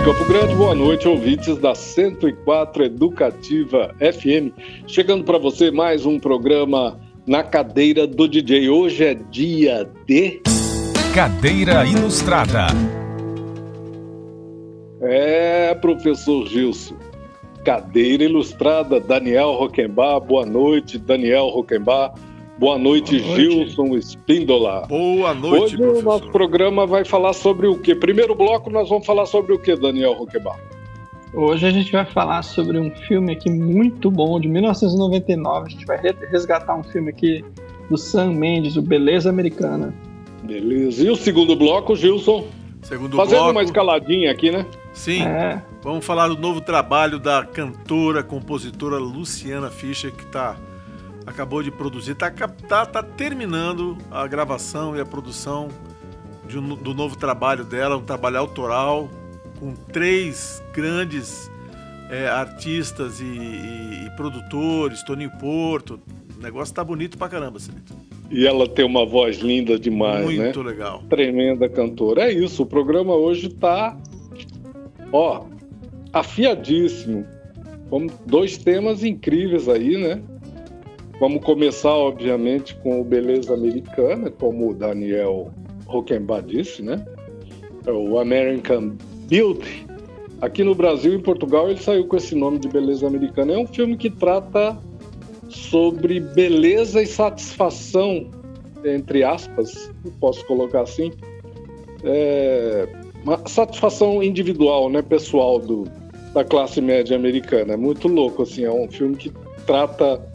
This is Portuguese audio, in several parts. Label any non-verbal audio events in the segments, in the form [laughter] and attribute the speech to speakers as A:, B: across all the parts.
A: noite, Campo Grande. Boa noite, ouvintes da 104 Educativa FM. Chegando para você mais um programa na cadeira do DJ. Hoje é dia de.
B: Cadeira Ilustrada.
A: É, professor Gilson. Cadeira Ilustrada, Daniel Roquembar. Boa noite, Daniel Roquembar. Boa noite, Boa noite. Gilson Espíndola.
C: Boa noite,
A: Hoje professor. o nosso programa vai falar sobre o quê? Primeiro bloco nós vamos falar sobre o quê, Daniel Roquembar?
D: Hoje a gente vai falar sobre um filme aqui muito bom, de 1999. A gente vai resgatar um filme aqui do Sam Mendes, o Beleza Americana.
A: Beleza. E o segundo bloco, Gilson?
C: Segundo
A: Fazendo
C: bloco.
A: uma escaladinha aqui, né?
C: Sim. É. Vamos falar do novo trabalho da cantora, compositora Luciana Fischer, que está acabou de produzir, está tá, tá terminando a gravação e a produção um, do novo trabalho dela, um trabalho autoral, com três grandes é, artistas e, e, e, produtores, Toninho Porto. O negócio tá bonito pra caramba, Celito.
A: E ela tem uma voz linda demais,
C: Muito
A: né?
C: Muito legal.
A: Tremenda cantora. É isso, o programa hoje tá, ó, afiadíssimo. Vamos, dois temas incríveis aí, né? Vamos começar, obviamente, com o Beleza Americana, como o Daniel Rockenbach disse, né? É o American Beauty. Aqui no Brasil e em Portugal ele saiu com esse nome de Beleza Americana. É um filme que trata sobre beleza e satisfação, entre aspas, posso colocar assim, é uma satisfação individual, né, pessoal do, da classe média americana. É muito louco, assim, é um filme que trata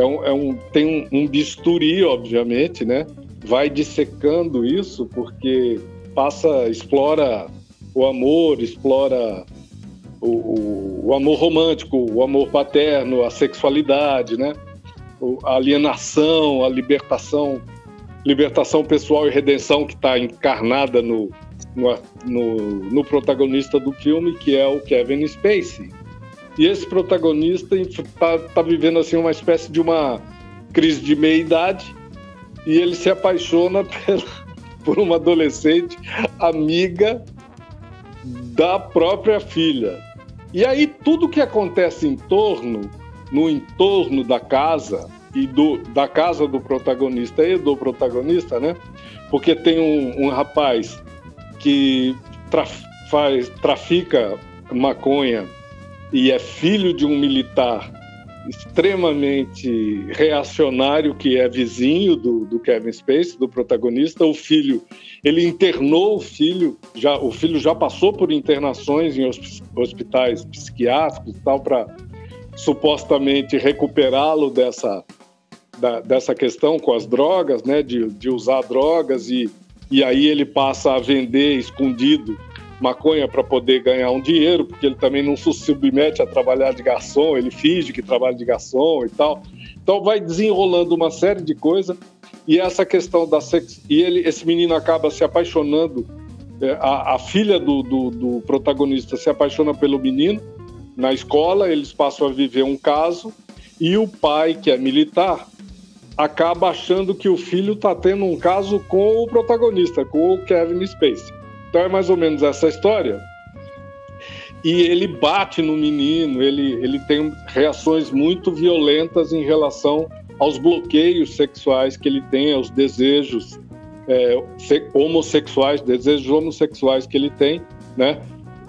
A: é um, é um, tem um, um bisturi, obviamente, né? Vai dissecando isso porque passa, explora o amor, explora o, o, o, amor romântico, o amor paterno, a sexualidade, né? a alienação, a libertação, libertação pessoal e redenção que está encarnada no, no, no, no, protagonista do filme, que é o Kevin Spacey. E esse protagonista está tá vivendo assim uma espécie de uma crise de meia idade e ele se apaixona [laughs] pela, por uma adolescente amiga da própria filha. E aí tudo que acontece em torno, no entorno da casa e do, da casa do protagonista e do protagonista, né? Porque tem um, um rapaz que traf, faz, trafica maconha e é filho de um militar extremamente reacionário que é vizinho do, do, Kevin Spacey, do protagonista. O filho, ele internou o filho, já o filho já passou por internações em hospitais psiquiátricos e tal para supostamente recuperá-lo dessa da, dessa questão com as drogas, né, de, de usar drogas e e aí ele passa a vender escondido maconha para poder ganhar um dinheiro, porque ele também não se submete a trabalhar de garçom, ele finge que trabalha de garçom e tal. Então vai desenrolando uma série de coisas e essa questão da sex... e ele esse menino acaba se apaixonando é, a, a filha do, do, do protagonista se apaixona pelo menino na escola, eles passam a viver um caso e o pai, que é militar, acaba achando que o filho está tendo um caso com o protagonista, com o Kevin Spacey. Então é mais ou menos essa história. E ele bate no menino, ele, ele tem reações muito violentas em relação aos bloqueios sexuais que ele tem, aos desejos é, homossexuais, desejos homossexuais que ele tem, né?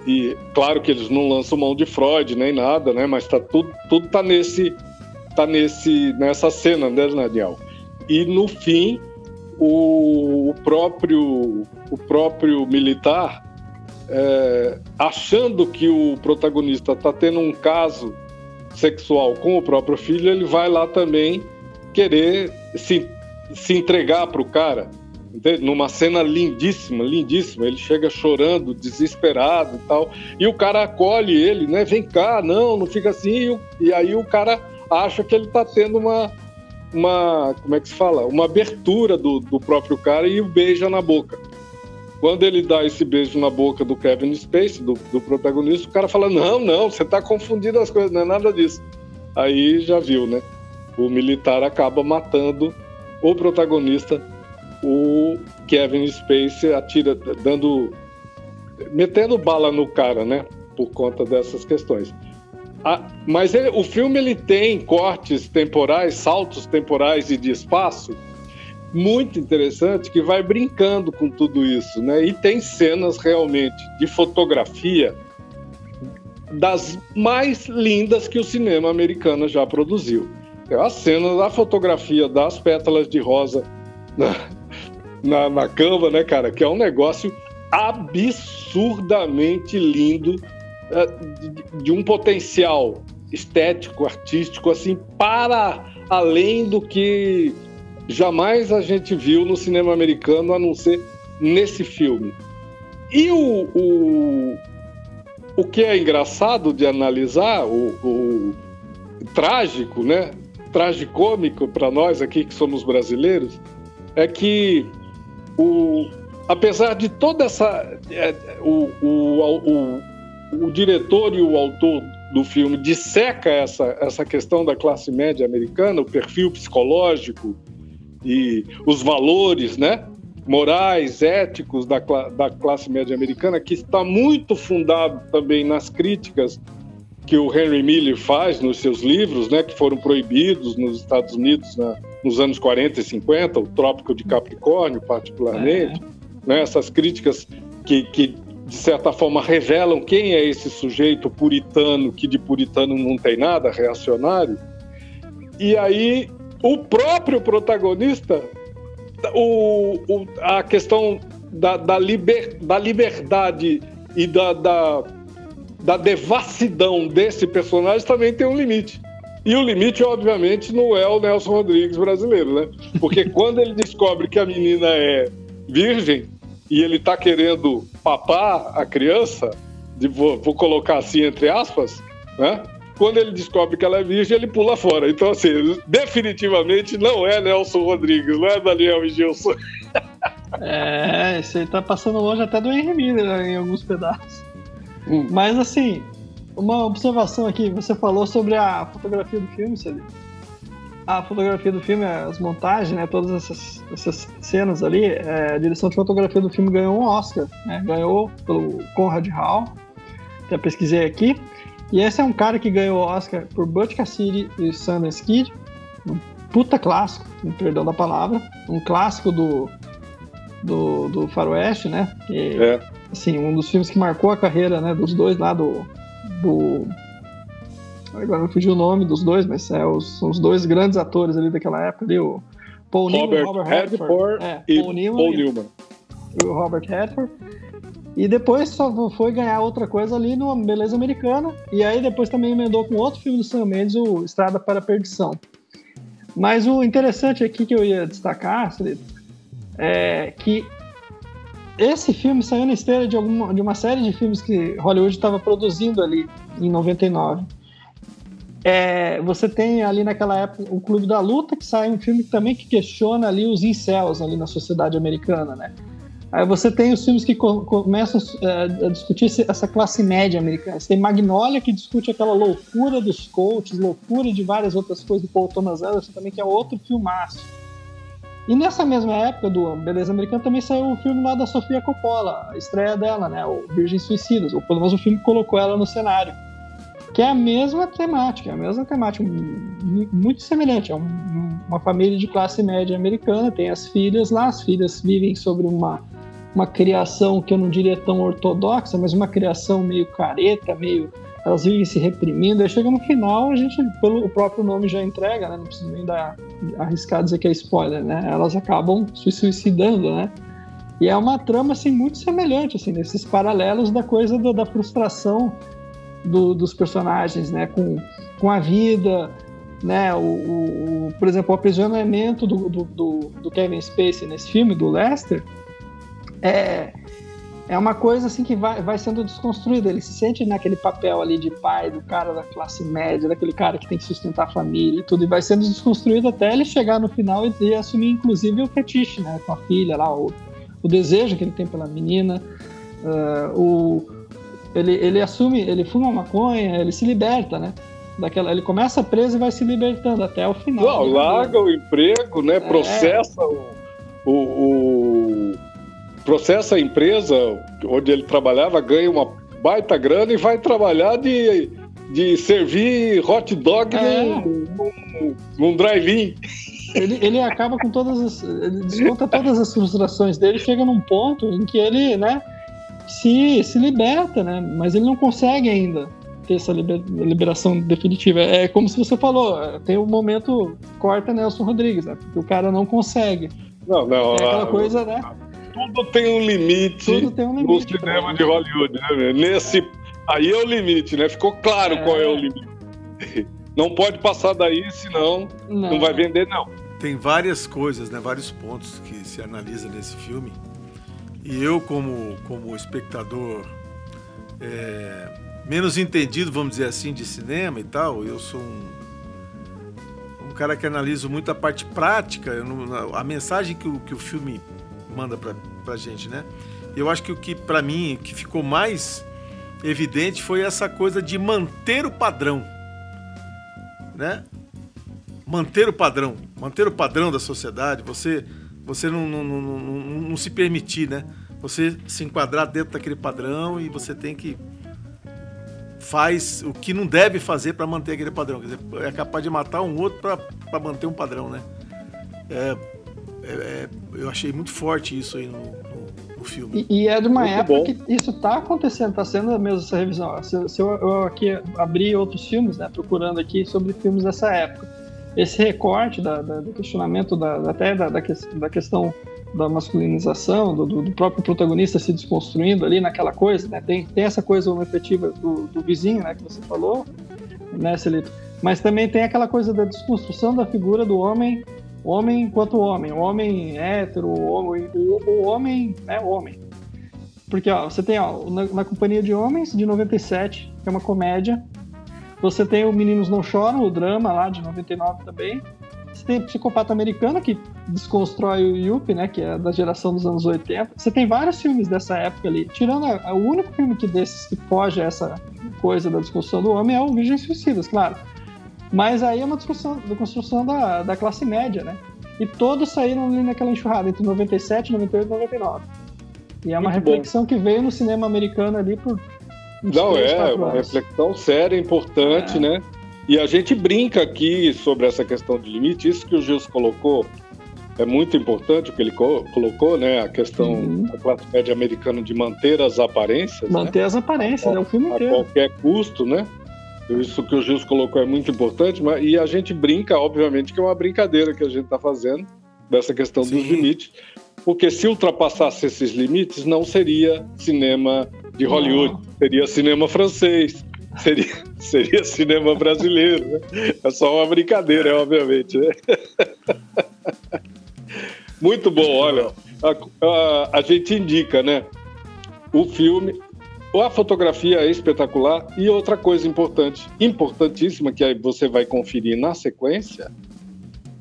A: E claro que eles não lançam mão de Freud nem nada, né? Mas tá tudo tudo tá nesse tá nesse nessa cena, né, Daniel? E no fim o próprio, o próprio militar, é, achando que o protagonista está tendo um caso sexual com o próprio filho, ele vai lá também querer se, se entregar para o cara. Entende? Numa cena lindíssima, lindíssima. Ele chega chorando, desesperado e tal. E o cara acolhe ele, né? Vem cá, não, não fica assim. E, e aí o cara acha que ele está tendo uma, uma, como é que se fala? Uma abertura do, do próprio cara e o beija na boca. Quando ele dá esse beijo na boca do Kevin Spacey, do, do protagonista, o cara fala: Não, não, você está confundindo as coisas, não é nada disso. Aí já viu, né? O militar acaba matando o protagonista, o Kevin Spacey, atira, dando metendo bala no cara, né? Por conta dessas questões. Ah, mas ele, o filme ele tem cortes temporais, saltos temporais e de espaço muito interessante que vai brincando com tudo isso, né? E tem cenas realmente de fotografia das mais lindas que o cinema americano já produziu. É a cena da fotografia das pétalas de rosa na, na, na cama, né, cara? Que é um negócio absurdamente lindo, é, de, de um potencial estético, artístico, assim, para além do que jamais a gente viu no cinema americano, a não ser nesse filme. E o, o, o que é engraçado de analisar, o, o trágico, né? Tragicômico para nós aqui que somos brasileiros, é que o, apesar de toda essa. É, o, o, o, o diretor e o autor do filme disseca essa, essa questão da classe média americana, o perfil psicológico, e os valores, né? morais, éticos da, da classe média americana, que está muito fundado também nas críticas que o Henry Miller faz nos seus livros, né, que foram proibidos nos Estados Unidos né, nos anos 40 e 50, o Trópico de Capricórnio, particularmente, é. né, essas críticas que, que, de certa forma, revelam quem é esse sujeito puritano, que de puritano não tem nada, reacionário. E aí o próprio protagonista, o, o a questão da, da, liber, da liberdade e da, da, da devassidão desse personagem também tem um limite. E o limite, obviamente, não é o Nelson Rodrigues brasileiro, né? Porque [laughs] quando ele descobre que a menina é virgem e ele está querendo papar a criança, de, vou, vou colocar assim entre aspas, né? Quando ele descobre que ela é virgem, ele pula fora. Então, assim, definitivamente não é Nelson Rodrigues, não é Daniel Gilson.
D: É, esse aí tá passando longe até do Henry Miller né, em alguns pedaços. Hum. Mas, assim, uma observação aqui, você falou sobre a fotografia do filme, Celino. A fotografia do filme, as montagens, né, todas essas, essas cenas ali, é, a direção de fotografia do filme ganhou um Oscar, né, ganhou pelo Conrad Hall, até pesquisei aqui, e esse é um cara que ganhou o Oscar por Butch Cassidy e Sundance Kid. Um puta clássico, com perdão da palavra. Um clássico do, do, do faroeste, né? E, é. Assim, um dos filmes que marcou a carreira né, dos dois lá do... do agora não fugiu o nome dos dois, mas é os, são os dois grandes atores ali daquela época ali, o
A: Paul Newman e Robert Redford. É, e Paul Newman, Paul Newman.
D: E o Robert Redford. E depois só foi ganhar outra coisa ali no Beleza Americana. E aí depois também emendou com outro filme do Sam Mendes, o Estrada para a Perdição. Mas o interessante aqui que eu ia destacar, é que esse filme saiu na esteira de, alguma, de uma série de filmes que Hollywood estava produzindo ali em 99. É, você tem ali naquela época o Clube da Luta, que sai um filme também que questiona ali os incels ali na sociedade americana, né? Aí você tem os filmes que começam é, a discutir essa classe média americana. Você tem Magnolia, que discute aquela loucura dos coaches, loucura de várias outras coisas do Paul Thomas Anderson também, que é outro filmaço. E nessa mesma época do Beleza Americana também saiu o filme lá da Sofia Coppola, a estreia dela, né? O Virgem Suicidas, ou pelo menos o filme colocou ela no cenário. Que é a mesma temática, é a mesma temática, muito semelhante. É uma família de classe média americana, tem as filhas lá, as filhas vivem sobre uma uma criação que eu não diria tão ortodoxa, mas uma criação meio careta, meio elas vivem se reprimindo. Aí chega no final, a gente, pelo próprio nome já entrega, né? Não precisa nem dar, arriscar dizer que é spoiler, né? Elas acabam se suicidando, né? E é uma trama, assim, muito semelhante, assim, nesses paralelos da coisa do, da frustração do, dos personagens, né? Com, com a vida, né? O, o, o por exemplo, o aprisionamento do, do, do Kevin Spacey nesse filme, do Lester, é, é uma coisa assim que vai, vai sendo desconstruída. Ele se sente naquele papel ali de pai, do cara da classe média, daquele cara que tem que sustentar a família e tudo, e vai sendo desconstruído até ele chegar no final e, e assumir, inclusive, o fetiche, né? Com a filha lá, o, o desejo que ele tem pela menina, uh, o, ele, ele assume, ele fuma maconha, ele se liberta, né? Daquela, ele começa preso e vai se libertando até o final.
A: Não, larga o emprego, né? É. Processa o, o processa a empresa onde ele trabalhava, ganha uma baita grana e vai trabalhar de, de servir hot dog é. num, num, num drive-in.
D: Ele, ele acaba com todas as. Ele desconta todas as frustrações dele, chega num ponto em que ele, né, se, se liberta, né? Mas ele não consegue ainda ter essa liberação definitiva. É como se você falou, tem o um momento corta Nelson Rodrigues, né? Porque o cara não consegue.
A: Não, não.
D: É aquela coisa, né?
A: Tudo tem um limite,
D: tudo tem um limite
A: no cinema de Hollywood, né? Nesse. Aí é o limite, né? Ficou claro é... qual é o limite. [laughs] Não pode passar daí, senão não. não vai vender, não.
C: Tem várias coisas, né? Vários pontos que se analisa nesse filme. E eu, como, como espectador é, menos entendido, vamos dizer assim, de cinema e tal, eu sou um, um cara que analiso muito a parte prática, não, a mensagem que o, que o filme manda pra, pra gente, né? Eu acho que o que, para mim, que ficou mais evidente foi essa coisa de manter o padrão, né? Manter o padrão, manter o padrão da sociedade, você, você não, não, não, não, não se permitir, né? Você se enquadrar dentro daquele padrão e você tem que faz o que não deve fazer para manter aquele padrão. Quer dizer, é capaz de matar um outro para manter um padrão, né? É, é, é, eu achei muito forte isso aí no, no, no filme.
D: E, e, é de uma muito época bom. que isso está acontecendo, está sendo mesmo essa revisão. Se, se eu, eu, aqui abri outros filmes, né, procurando aqui sobre filmes dessa época, esse recorte da, da, do questionamento da, até da, da, da questão da masculinização, do, do, próprio protagonista se desconstruindo ali naquela coisa, né? Tem, tem essa coisa efetiva do, do vizinho, né, que você falou, né, Celito? Mas também tem aquela coisa da desconstrução da figura do homem, homem enquanto homem, o homem hétero, o homem, o, o homem, né, o homem. Porque, ó, você tem, ó, na, na Companhia de Homens, de 97, que é uma comédia, você tem o Meninos Não Choram, o drama lá de 99 também, você tem Psicopata Americano, que desconstrói o Yuppie, né? Que é da geração dos anos 80. Você tem vários filmes dessa época ali. Tirando a, a, o único filme que desses que foge a essa coisa da desconstrução do homem é o Virgens Suicidas, claro. Mas aí é uma discussão da construção da, da classe média, né? E todos saíram ali naquela enxurrada, entre 97, 98 e 99. E é uma Muito reflexão bom. que veio no cinema americano ali por.
A: Não, é, uma reflexão séria, importante, é. né? E a gente brinca aqui sobre essa questão de limite, isso que o Gilson colocou é muito importante o que ele colocou, né? A questão uhum. da classe média americana de manter as aparências.
D: Né? Manter né? as aparências, é o filme inteiro.
A: A qualquer custo, né? Isso que o Gilson colocou é muito importante, mas, e a gente brinca, obviamente, que é uma brincadeira que a gente está fazendo dessa questão Sim. dos limites, porque se ultrapassasse esses limites, não seria cinema de Hollywood, não. seria cinema francês, seria, [laughs] seria cinema brasileiro. Né? É só uma brincadeira, obviamente. Né? Muito bom, olha. A, a, a, gente indica, né? O filme, a fotografia é espetacular e outra coisa importante, importantíssima, que você vai conferir na sequência,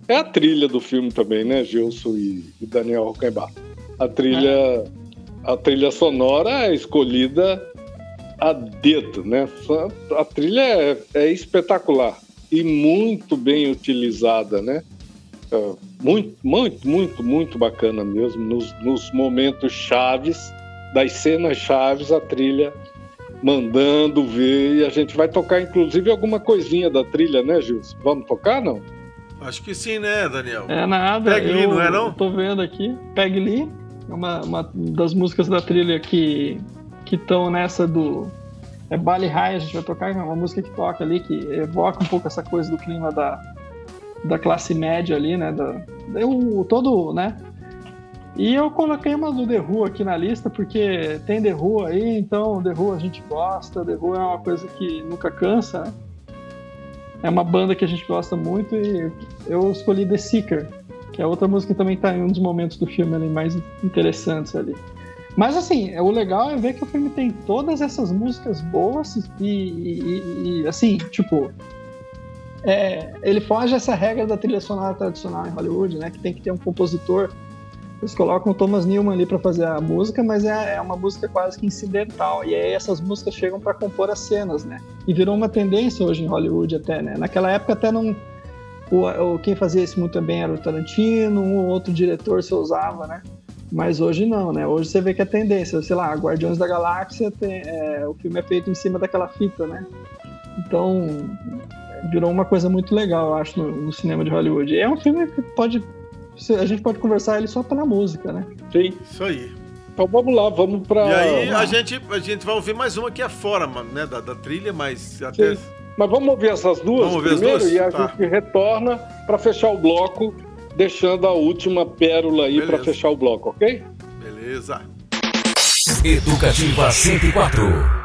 A: é a trilha do filme também, né, Gilson e, e Daniel Rockenbach. A trilha, a trilha sonora é escolhida a dedo, né? A trilha é, é espetacular e muito bem utilizada, né? É, muito, muito, muito, muito bacana mesmo. Nos, nos momentos chaves, das cenas chaves, a trilha mandando ver. E a gente vai tocar, inclusive, alguma coisinha da trilha, né, Gilson? Vamos tocar, não?
C: Acho que sim, né, Daniel?
D: É nada.
C: Peg Lee, não é não?
D: Tô vendo aqui. Peg Lee, uma, uma das músicas da trilha que que estão nessa do é Bali High, a gente vai tocar uma música que toca ali que evoca um pouco essa coisa do clima da, da classe média ali, né? Da, o, todo, né? E eu coloquei uma do The Who aqui na lista, porque tem The Who aí, então The Who a gente gosta, The Who é uma coisa que nunca cansa, né? É uma banda que a gente gosta muito e eu escolhi The Seeker, que é outra música que também está em um dos momentos do filme ali mais interessantes ali. Mas assim, o legal é ver que o filme tem todas essas músicas boas e, e, e assim, tipo, é, ele foge essa regra da trilha sonora tradicional em Hollywood, né? Que tem que ter um compositor. Eles colocam o Thomas Newman ali para fazer a música, mas é, é, uma música quase que incidental. E aí essas músicas chegam para compor as cenas, né? E virou uma tendência hoje em Hollywood até, né? Naquela época até não o, quem fazia isso muito bem era o Tarantino, um ou outro diretor se usava, né? Mas hoje não, né? Hoje você vê que é tendência, sei lá, Guardiões da Galáxia, tem, é, o filme é feito em cima daquela fita, né? Então, virou uma coisa muito legal, eu acho, no, no cinema de Hollywood. É um filme que pode a gente pode conversar ele só pela música, né?
A: Sim.
C: Isso aí.
A: Então vamos lá, vamos para.
C: E aí a gente, a gente vai ouvir mais uma que é fora, né, da, da trilha, mas até.
A: Sim. Mas vamos ouvir essas duas
C: vamos ouvir
A: primeiro as
C: duas?
A: e a
C: tá.
A: gente retorna para fechar o bloco, deixando a última pérola aí para fechar o bloco, ok?
C: Beleza.
B: Educativa 104.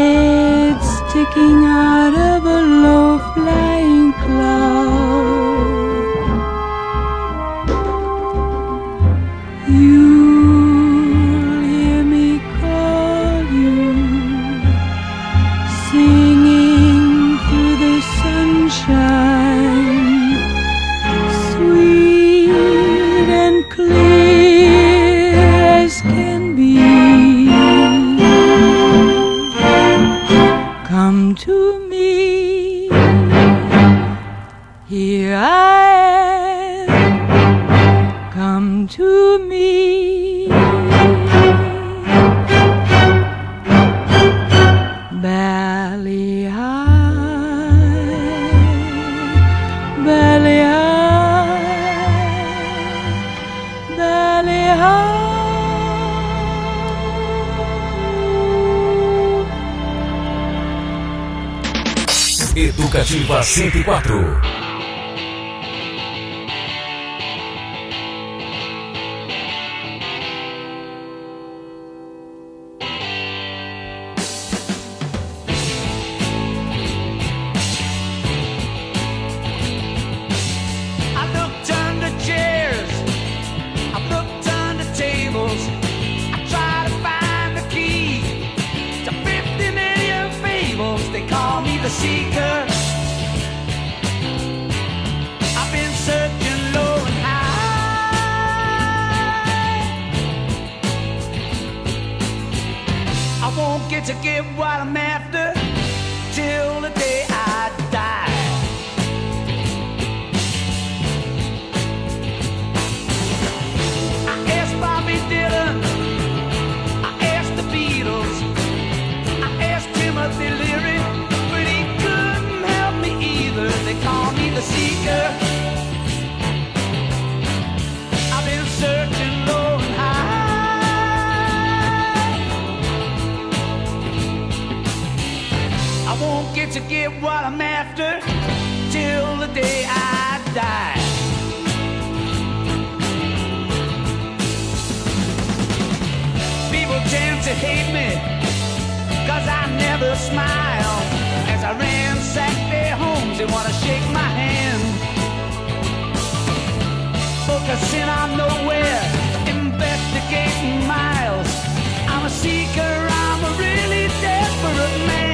E: head sticking out of a low
B: flat. 104.
F: to get what I'm after till the day I die. I asked Bobby Dylan, I asked the Beatles, I asked Timothy Leary, but he couldn't help me either. They call me the seeker. get what I'm after till the day I die. People tend to hate me cause I never smile. As I ransack their homes, they wanna shake my hand. Focusing on nowhere, investigating miles. I'm a seeker, I'm a really desperate man.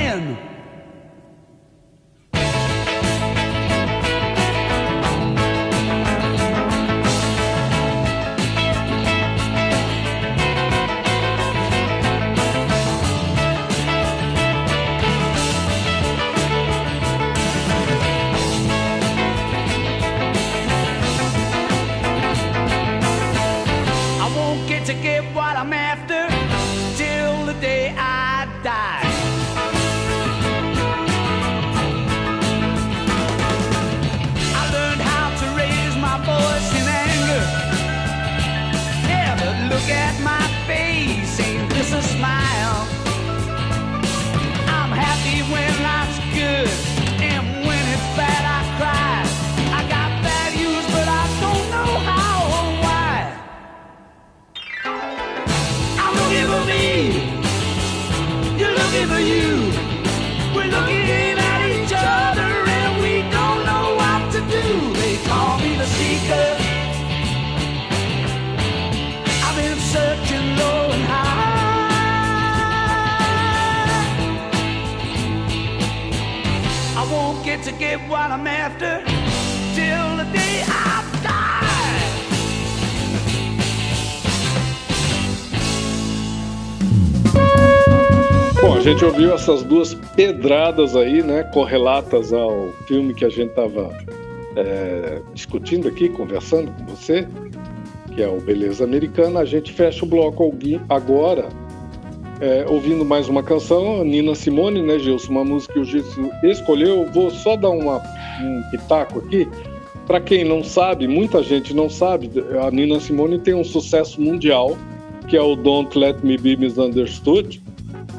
F: Die. I'm after till the day I die.
A: Bom, a gente ouviu essas duas pedradas aí, né, correlatas ao filme que a gente estava discutindo aqui, conversando com você, que é o Beleza Americana. A gente fecha o bloco agora é, ouvindo mais uma canção, Nina Simone, né, Gilson? Uma música que o Gilson escolheu. Vou só dar uma, um pitaco aqui. Para quem não sabe, muita gente não sabe, a Nina Simone tem um sucesso mundial, que é o Don't Let Me Be Misunderstood,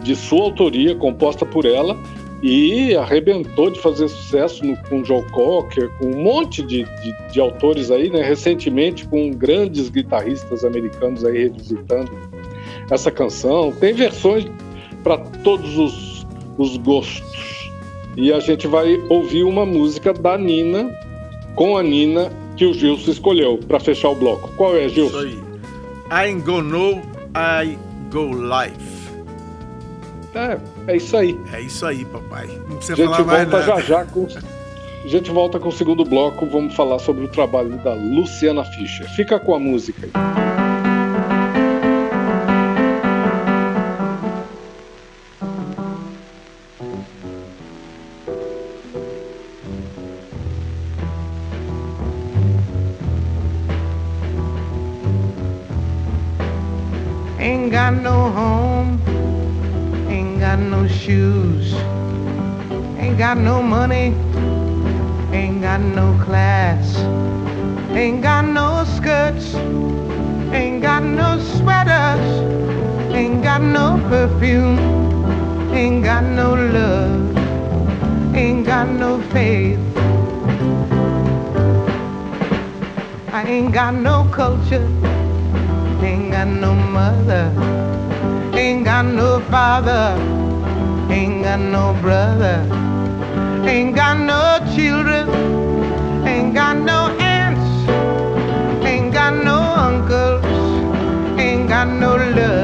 A: de sua autoria, composta por ela, e arrebentou de fazer sucesso no, com Joe Cocker, com um monte de, de, de autores aí, né? Recentemente com grandes guitarristas americanos aí revisitando essa canção. Tem versões para todos os, os gostos. E a gente vai ouvir uma música da Nina, com a Nina, que o Gilson escolheu para fechar o bloco. Qual é,
C: Isso
A: Gilson?
C: aí. I go no, I go life.
A: É, é isso aí.
C: É isso aí, papai. Não precisa
A: gente
C: falar mais
A: volta
C: nada.
A: já já com. A gente volta com o segundo bloco. Vamos falar sobre o trabalho da Luciana Fischer. Fica com a música aí.
G: Ain't got no culture. Ain't got no mother, ain't got no father, ain't got no brother, ain't got no children, ain't got no aunts, ain't got no uncles, ain't got no love,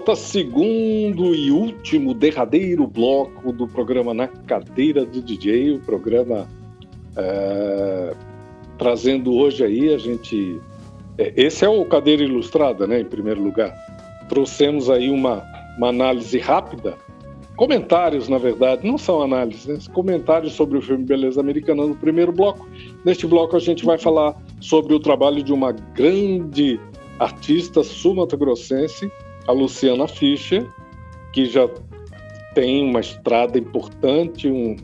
A: volta, segundo e último, derradeiro bloco do programa Na Cadeira do DJ, o programa é, trazendo hoje aí a gente. é, esse é o Cadeira Ilustrada, né? Em primeiro lugar. Trouxemos aí uma, uma análise rápida, comentários, na verdade, não são análises, né? comentários sobre o filme Beleza Americana no primeiro bloco. Neste bloco a gente vai falar sobre o trabalho de uma grande artista sul-mato-grossense, a Luciana Fischer, que já tem uma estrada importante, um,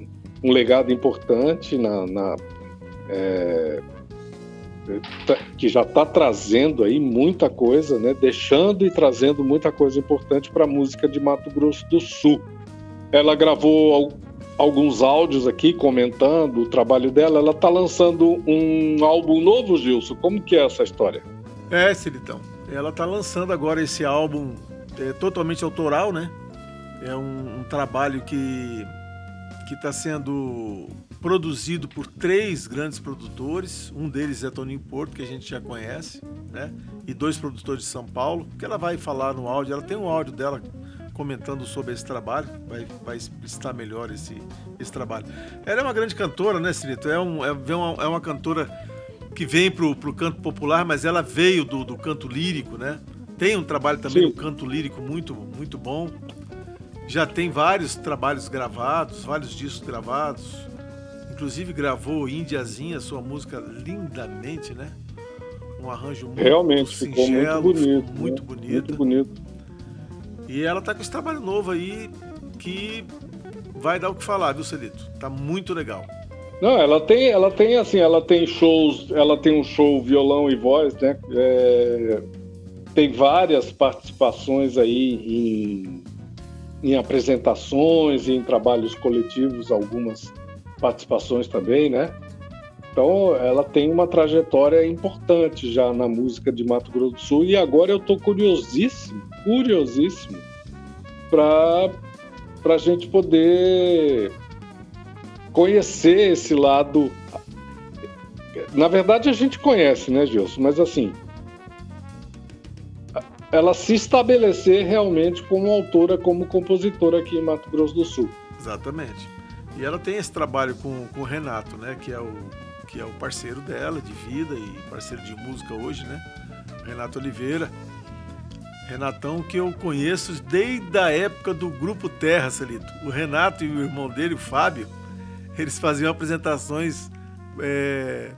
A: um legado importante na, na, é, tá- que já está trazendo aí muita coisa, né? Deixando e trazendo muita coisa importante para a música de Mato Grosso do Sul. Ela gravou al- alguns áudios aqui comentando o trabalho dela. Ela está lançando um álbum novo, Gilson. Como que é essa história?
C: É, Celitão. Ela tá lançando agora esse álbum é, totalmente autoral, né? É um, um trabalho que que está sendo produzido por três grandes produtores. Um deles é Toninho Porto, que a gente já conhece, né? E dois produtores de São Paulo, que ela vai falar no áudio. Ela tem um áudio dela comentando sobre esse trabalho, vai, vai explicitar melhor esse, esse trabalho. Ela é uma grande cantora, né, Cirito? É, um, é, vem uma, é uma cantora que vem pro, pro canto popular, mas ela veio do, do canto lírico, né? Tem um trabalho também
A: Sim.
C: no canto lírico muito, muito bom. Já tem vários trabalhos gravados, vários discos gravados. Inclusive gravou Índiazinha, sua música lindamente, né? Um arranjo muito
A: Realmente ficou muito bonito.
C: ficou muito
A: né?
C: bonito.
A: Muito bonito.
C: E ela tá com esse trabalho novo aí que vai dar o que falar, viu, Celito? Tá muito legal.
A: Não, ela tem, ela tem assim, ela tem shows, ela tem um show violão e voz, né? É, tem várias participações aí em, em apresentações, em trabalhos coletivos, algumas participações também, né? Então, ela tem uma trajetória importante já na música de Mato Grosso do Sul e agora eu tô curiosíssimo, curiosíssimo para para a gente poder conhecer esse lado. Na verdade, a gente conhece, né, Gilson? Mas assim, ela se estabelecer realmente como autora, como compositora aqui em Mato Grosso do Sul.
C: Exatamente. E ela tem esse trabalho com, com o Renato, né? Que é o, que é o parceiro dela de vida e parceiro de música hoje, né? Renato Oliveira. Renatão que eu conheço desde a época do Grupo Terra, Celito. O Renato e o irmão dele, o Fábio, eles faziam apresentações é,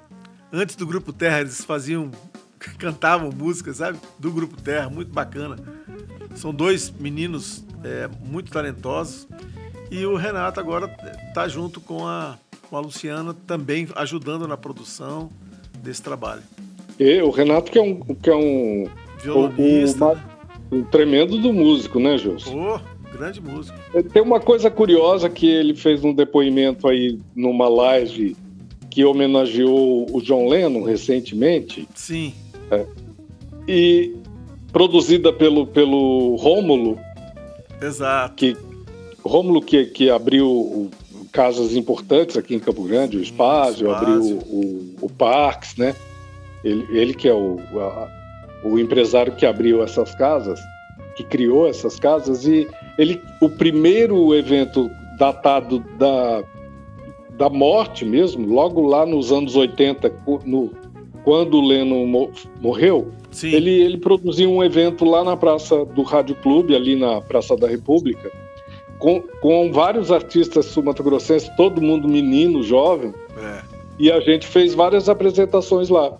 C: antes do Grupo Terra, eles faziam, [laughs] cantavam músicas, sabe? Do Grupo Terra, muito bacana. São dois meninos é, muito talentosos. E o Renato agora está junto com a, com a Luciana, também ajudando na produção desse trabalho.
A: E o Renato que é um, que é um,
C: Violonista.
A: O-
C: né?
A: um tremendo do músico, né, Gilson?
C: Pô, grande músico.
A: Tem uma coisa curiosa que ele fez um depoimento aí numa live que homenageou o John Lennon recentemente
C: Sim,
A: e produzida pelo, pelo Rômulo,
C: exato.
A: que Rômulo que, que abriu o- casas importantes aqui em Campo Grande, o Espásio, abriu o, o Parks, né? Ele, ele que é o, a- o empresário que abriu essas casas, que criou essas casas, e ele, o primeiro evento datado da, da morte mesmo, logo lá nos anos 80, cu- no, quando o Lennon mo- morreu,
C: Sim,
A: ele, ele produziu um evento lá na Praça do Rádio Clube, ali na Praça da República, com, com vários artistas sul-mato-grossenses, todo mundo menino, jovem,
C: é,
A: e a gente fez várias apresentações lá.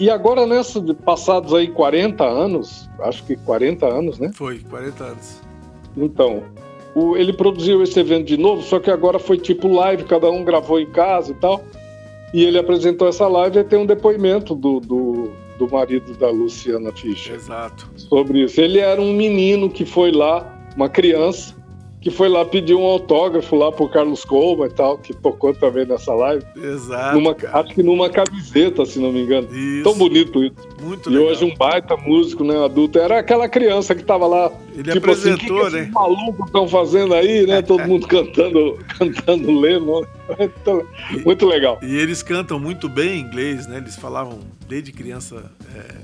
A: E agora, nessa, passados aí 40 anos, acho que 40 anos, né?
C: foi, 40 anos.
A: Então, o- ele produziu esse evento de novo, só que agora foi tipo live, cada um gravou em casa e tal. E ele apresentou essa live e tem um depoimento do, do, do marido da Luciana Fischer
C: Exato.
A: sobre isso. Ele era um menino que foi lá, uma criança, que foi lá pedir um autógrafo lá pro Carlos Colma e tal, que tocou também nessa live.
C: Exato.
A: Numa, acho que numa camiseta, se não me engano.
C: Isso.
A: Tão bonito isso.
C: Muito
A: E
C: legal.
A: hoje um baita músico, né, adulto. Era aquela criança que tava lá,
C: Ele
A: tipo assim, que,
C: apresentou,
A: que esses
C: né?
A: malucos estão fazendo aí, né? [laughs] Todo mundo cantando, cantando Lennon. Então, Muito legal.
C: E eles cantam muito bem inglês, né? Eles falavam desde criança é,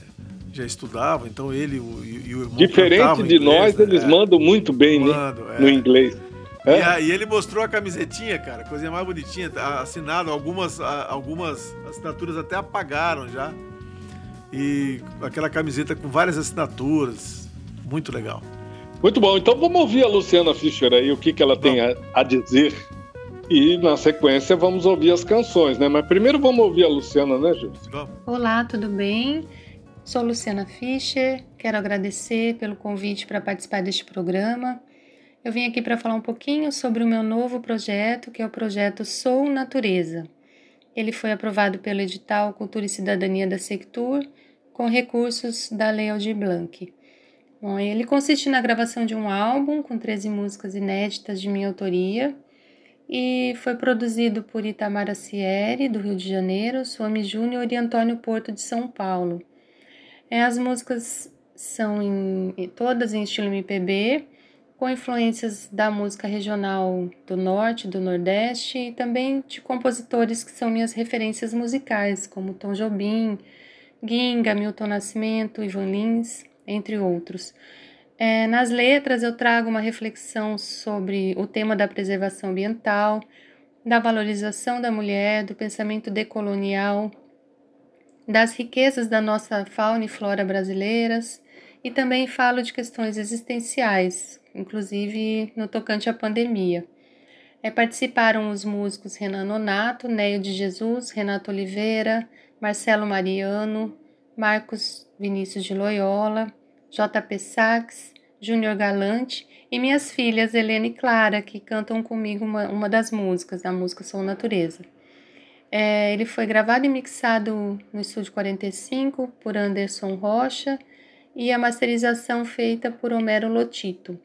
C: já estudavam, então ele o- e, e o irmão
A: Diferente de
C: inglês,
A: nós,
C: né?
A: eles
C: É,
A: mandam muito bem né,
C: mandam, é.
A: no inglês.
C: E,
A: É?
C: e ele mostrou a camisetinha, cara, coisa mais bonitinha, tá assinado, algumas, a- algumas assinaturas até apagaram já. E aquela camiseta com várias assinaturas, muito legal.
A: Muito bom. Então vamos ouvir a Luciana Fischer aí, o que, que ela tem a, a dizer. E na sequência vamos ouvir as canções, né? Mas primeiro vamos ouvir a Luciana, né?
C: Vamos.
H: Olá, tudo bem? Sou Luciana Fischer, quero agradecer pelo convite para participar deste programa. Eu vim aqui para falar um pouquinho sobre o meu novo projeto, que é o projeto Sou Natureza. Ele foi aprovado pelo edital Cultura e Cidadania da Sectur, com recursos da Lei Aldir Blanc. Bom, ele consiste na gravação de um álbum com 13 músicas inéditas de minha autoria e foi produzido por Itamar Acieri, do Rio de Janeiro, Suami Júnior e Antônio Porto, de São Paulo. É, as músicas são em, todas em estilo MPB, com influências da música regional do Norte, do Nordeste e também de compositores que são minhas referências musicais, como Tom Jobim, Ginga, Milton Nascimento, Ivan Lins, entre outros. É, nas letras eu trago uma reflexão sobre o tema da preservação ambiental, da valorização da mulher, do pensamento decolonial, das riquezas da nossa fauna e flora brasileiras e também falo de questões existenciais, inclusive no tocante à pandemia. É, participaram os músicos Renan Nonato, Neio de Jesus, Renato Oliveira, Marcelo Mariano, Marcos Vinícius de Loyola, JP Sachs, Júnior Galante e minhas filhas Helena e Clara, que cantam comigo uma, uma das músicas, a música Sou Natureza. É, ele foi gravado e mixado no Estúdio 45 por Anderson Rocha e a masterização feita por Homero Lotito.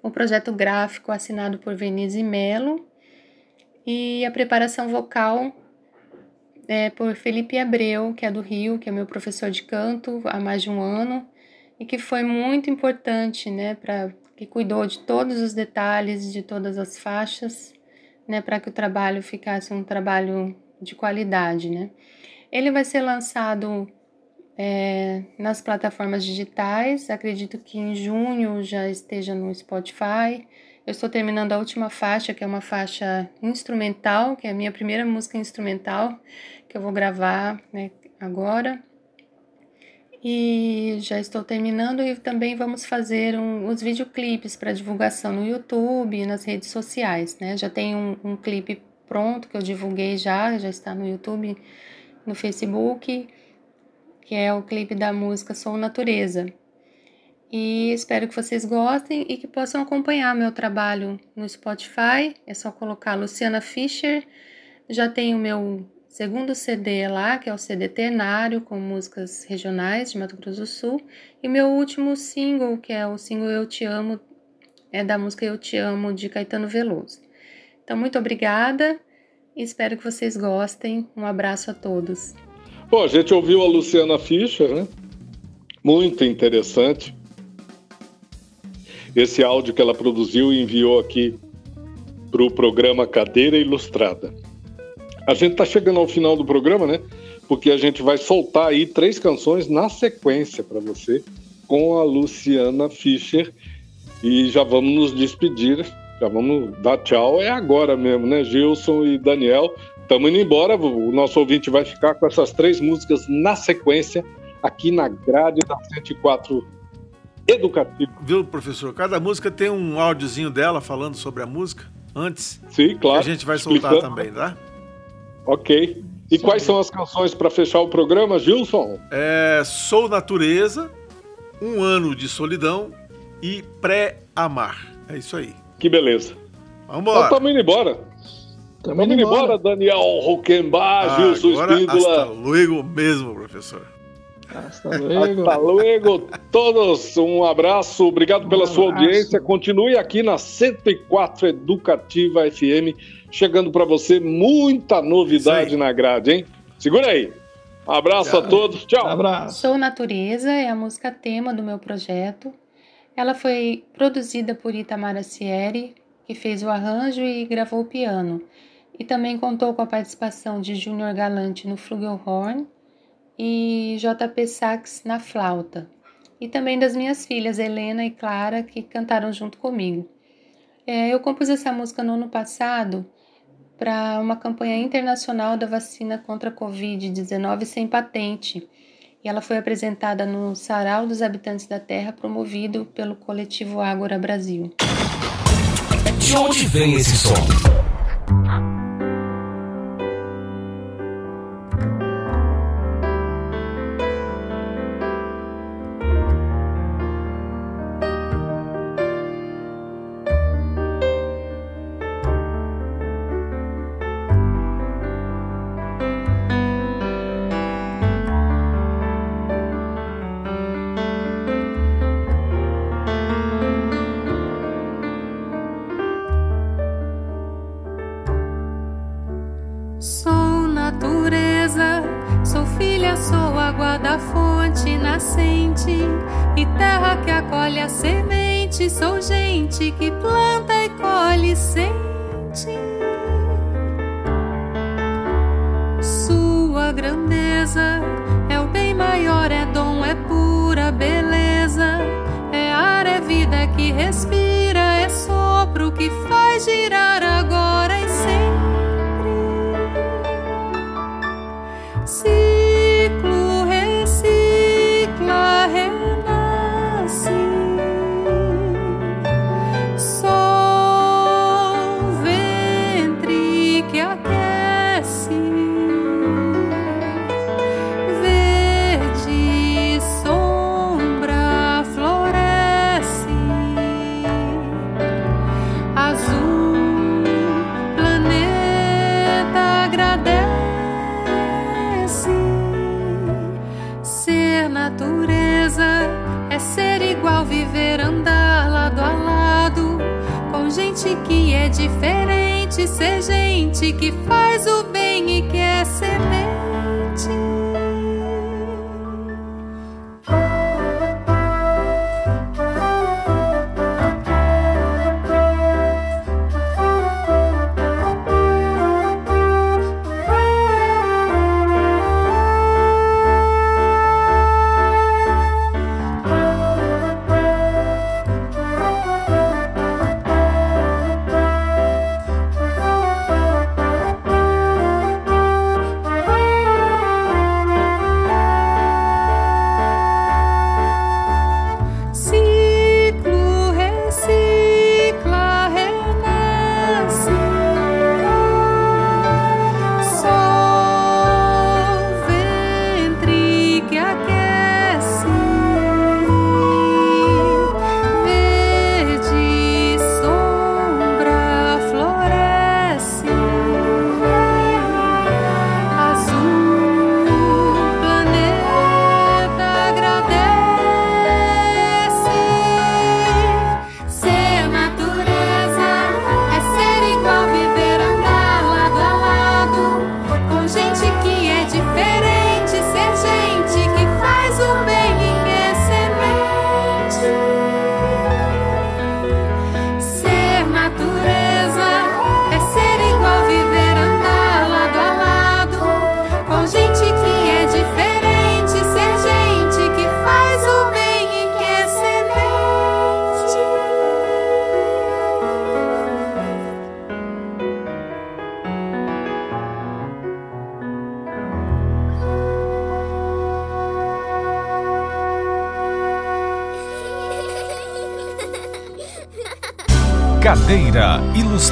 H: O projeto gráfico assinado por Venise Melo e a preparação vocal é por Felipe Abreu, que é do Rio, que é meu professor de canto há mais de um ano e que foi muito importante, né, para que cuidou de todos os detalhes, de todas as faixas, né, para que o trabalho ficasse um trabalho de qualidade, né. Ele vai ser lançado é, nas plataformas digitais, acredito que em junho já esteja no Spotify. Eu estou terminando a última faixa, que é uma faixa instrumental, que é a minha primeira música instrumental, que eu vou gravar né, agora. E já estou terminando e também vamos fazer um, os videoclipes para divulgação no YouTube nas redes sociais, né? Já tem um, um clipe pronto que eu divulguei já, já está no YouTube, no Facebook, que é o clipe da música Sou Natureza. E espero que vocês gostem e que possam acompanhar meu trabalho no Spotify. É só colocar Luciana Fischer. Já tem o meu segundo CD lá, que é o CD Ternário, com músicas regionais de Mato Grosso do Sul. E meu último single, que é o single Eu Te Amo, é da música Eu Te Amo, de Caetano Veloso. Então, muito obrigada e espero que vocês gostem. Um abraço a todos.
A: Bom, a gente ouviu a Luciana Fischer, né? Muito interessante. Esse áudio que ela produziu e enviou aqui para o programa Cadeira Ilustrada. A gente está chegando ao final do programa, né? Porque a gente vai soltar aí três canções na sequência para você com a Luciana Fischer e já vamos nos despedir, já vamos dar tchau. É agora mesmo, né? Gilson e Daniel, estamos indo embora. O nosso ouvinte vai ficar com essas três músicas na sequência aqui na grade da 104 Educativo.
C: Viu, professor? Cada música tem um áudiozinho dela falando sobre a música antes.
A: Sim, claro.
C: Que a gente vai soltar
A: Explicando.
C: também, tá?
A: Ok. E quais são as canções para fechar o programa, Gilson?
C: É Sou Natureza, Um Ano de Solidão e Pré-Amar. É isso aí.
A: Que beleza.
C: Vamos
A: Então
C: embora.
A: estamos indo embora.
D: Tamo
A: Vamos indo embora, Daniel Roquembar, Gilson
C: Agora, hasta
A: Espíndola.
C: luego mesmo, professor.
D: Hasta luego.
A: Hasta luego, todos. Um abraço, obrigado pela
D: Um
A: sua
D: abraço.
A: audiência. Continue aqui na 104 Educativa FM, chegando para você muita novidade na grade, hein? Segura aí. Abraço a todos. Tchau.
D: Abraço.
H: Sou Natureza é a música tema do meu projeto. Ela foi produzida por Itamar Acieri, que fez o arranjo e gravou o piano. E também contou com a participação de Júnior Galante no flugelhorn
E: e JP Sax na flauta. E também das minhas filhas, Helena e Clara, que cantaram junto comigo. É, eu compus essa música no ano passado para uma campanha internacional da vacina contra a Covid-19 sem patente. E ela foi apresentada no Sarau dos Habitantes da Terra, promovido pelo coletivo Ágora Brasil.
H: De onde vem esse som?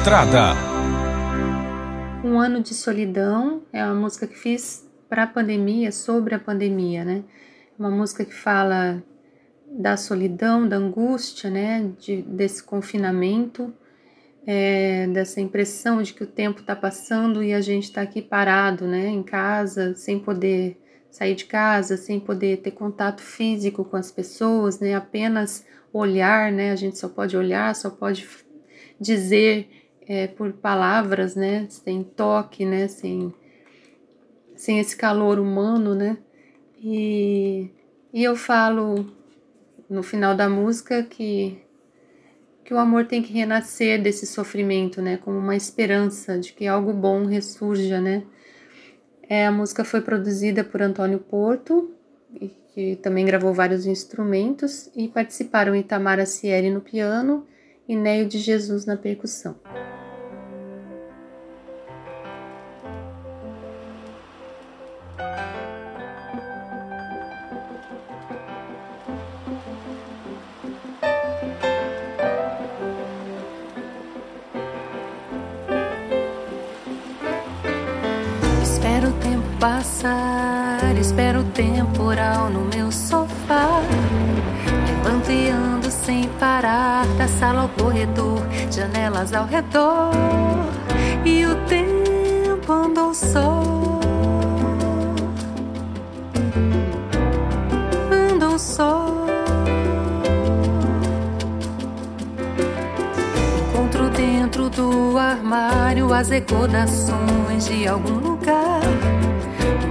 H: Ilustrada.
E: Um ano de solidão é uma música que fiz para a pandemia, sobre a pandemia, né? Uma música que fala da solidão, da angústia, né? De, desse confinamento, é, dessa impressão de que o tempo está passando e a gente está aqui parado, né? Em casa, sem poder sair de casa, sem poder ter contato físico com as pessoas, né? Apenas olhar, né? A gente só pode olhar, só pode dizer é, por palavras, né? Sem toque, né? Sem, sem esse calor humano, né? E, e eu falo no final da música que, que o amor tem que renascer desse sofrimento, né? Como uma esperança de que algo bom ressurja, né?
I: É, a música foi produzida por Antônio Porto, que também gravou vários instrumentos, e participaram Itamar Acieri no piano e Neio de Jesus na percussão.
H: Espero o tempo passar, espero o temporal no meu sofá. Levanto e ando sem parar, da sala ao corredor, janelas ao redor. E o tempo andou só. Andou só. Encontro dentro do armário as recordações de algum lugar.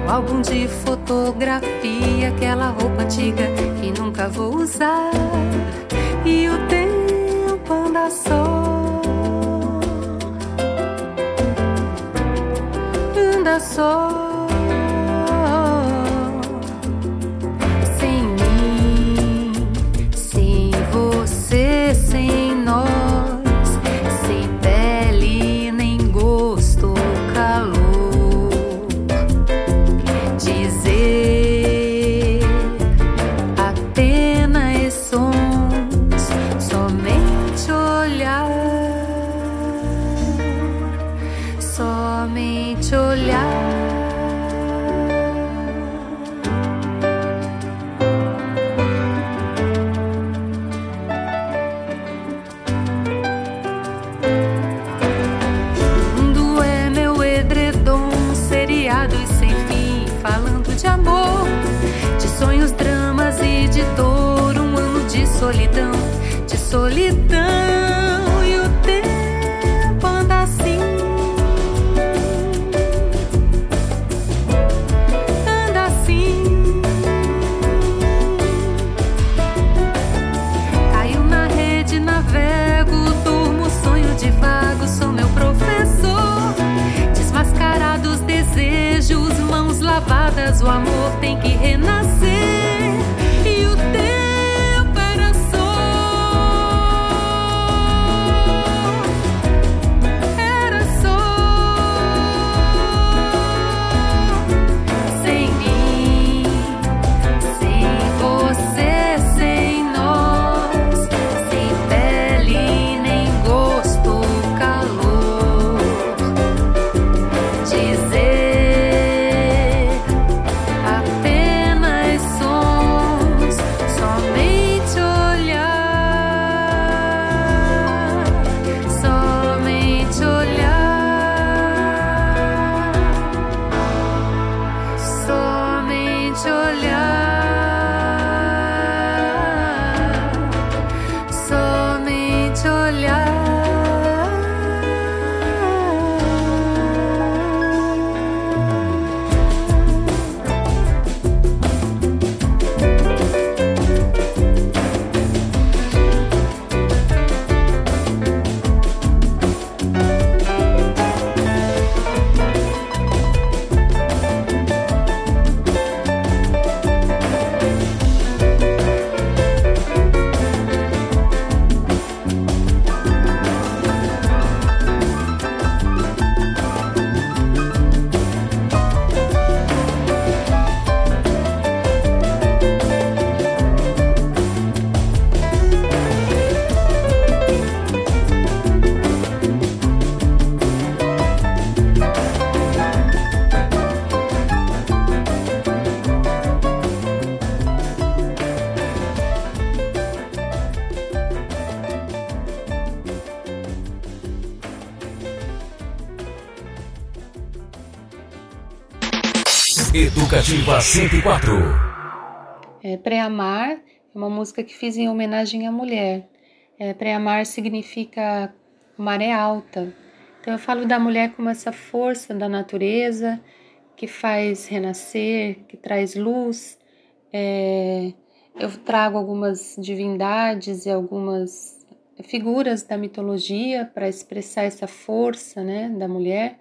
H: Um álbum de fotografia, aquela roupa antiga que nunca vou usar. Só. Anda só. Solidão.
E: Educativa 104.
I: É, Pré-amar é uma música que fiz em homenagem à mulher. É, Pré-amar significa maré alta. Então eu falo da mulher como essa força da natureza que faz renascer, que traz luz. É, eu trago algumas divindades e algumas figuras da mitologia para expressar essa força né, da mulher.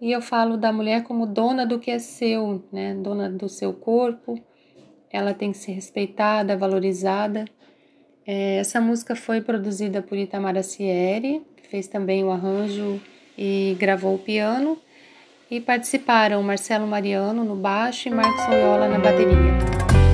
H: E eu falo da mulher como dona do que é seu, né? Dona do seu corpo. Ela tem que ser respeitada, valorizada. É, essa música foi produzida por Itamara Sieri, que fez também o arranjo e gravou o piano. E participaram Marcelo Mariano no baixo e Marcos Oyola na bateria.